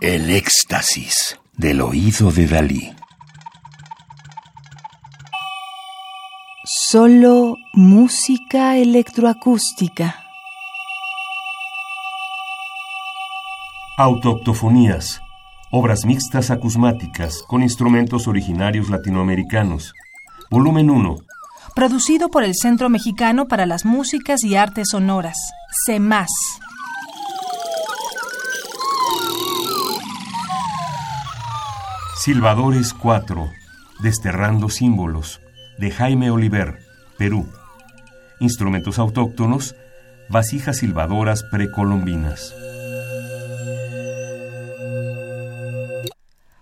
El éxtasis del oído de Dalí. Solo música electroacústica. Autoctofonías. Obras mixtas acusmáticas con instrumentos originarios latinoamericanos. Volumen 1. Producido por el Centro Mexicano para las Músicas y Artes Sonoras, CEMAS. Silvadores 4. Desterrando símbolos. De Jaime Oliver, Perú. Instrumentos autóctonos. Vasijas silbadoras precolombinas.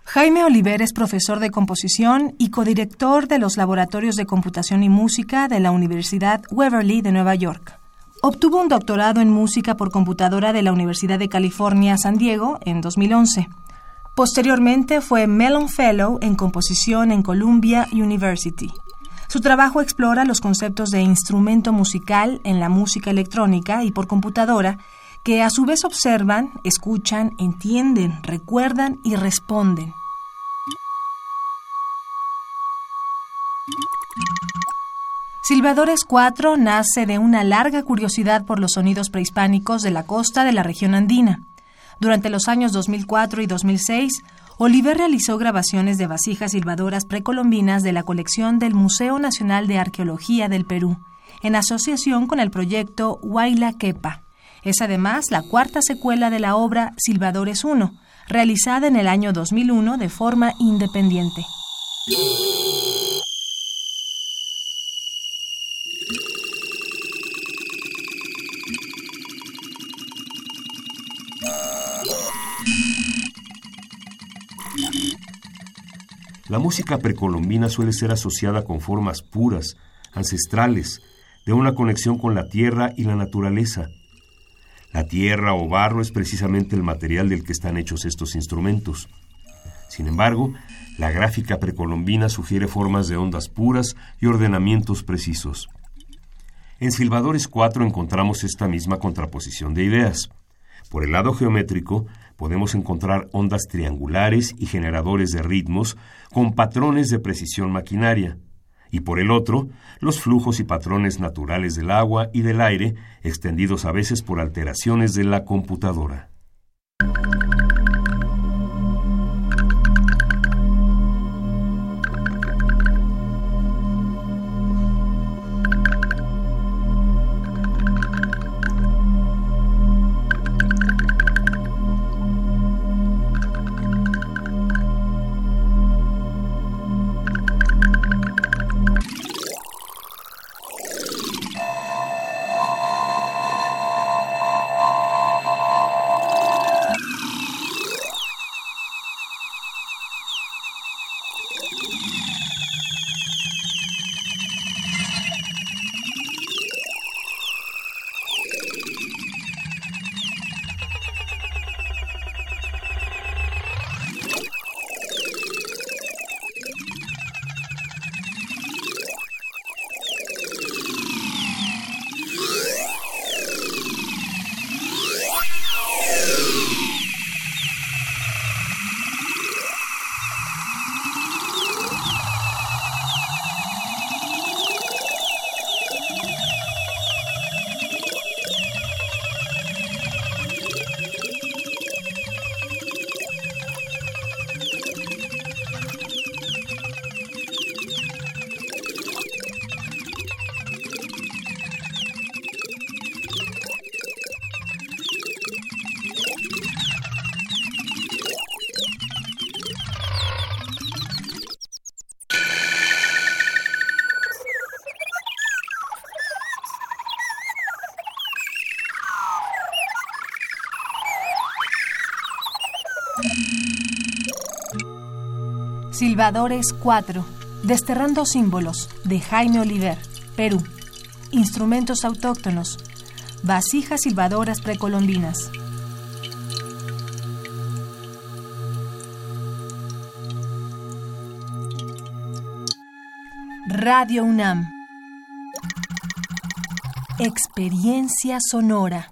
Jaime Oliver es profesor de composición y codirector de los Laboratorios de Computación y Música de la Universidad Waverly de Nueva York. Obtuvo un doctorado en música por computadora de la Universidad de California, San Diego, en 2011. Posteriormente fue Mellon Fellow en composición en Columbia University. Su trabajo explora los conceptos de instrumento musical en la música electrónica y por computadora, que a su vez observan, escuchan, entienden, recuerdan y responden. Silvadores 4 nace de una larga curiosidad por los sonidos prehispánicos de la costa de la región andina. Durante los años 2004 y 2006, Oliver realizó grabaciones de vasijas silbadoras precolombinas de la colección del Museo Nacional de Arqueología del Perú, en asociación con el proyecto Huayla Quepa. Es además la cuarta secuela de la obra Silvadores 1, realizada en el año 2001 de forma independiente. La música precolombina suele ser asociada con formas puras, ancestrales, de una conexión con la tierra y la naturaleza. La tierra o barro es precisamente el material del que están hechos estos instrumentos. Sin embargo, la gráfica precolombina sugiere formas de ondas puras y ordenamientos precisos. En Silvadores 4 encontramos esta misma contraposición de ideas. Por el lado geométrico, podemos encontrar ondas triangulares y generadores de ritmos con patrones de precisión maquinaria, y por el otro, los flujos y patrones naturales del agua y del aire, extendidos a veces por alteraciones de la computadora. Silvadores 4. Desterrando símbolos. De Jaime Oliver. Perú. Instrumentos autóctonos. Vasijas silbadoras precolombinas. Radio UNAM. Experiencia sonora.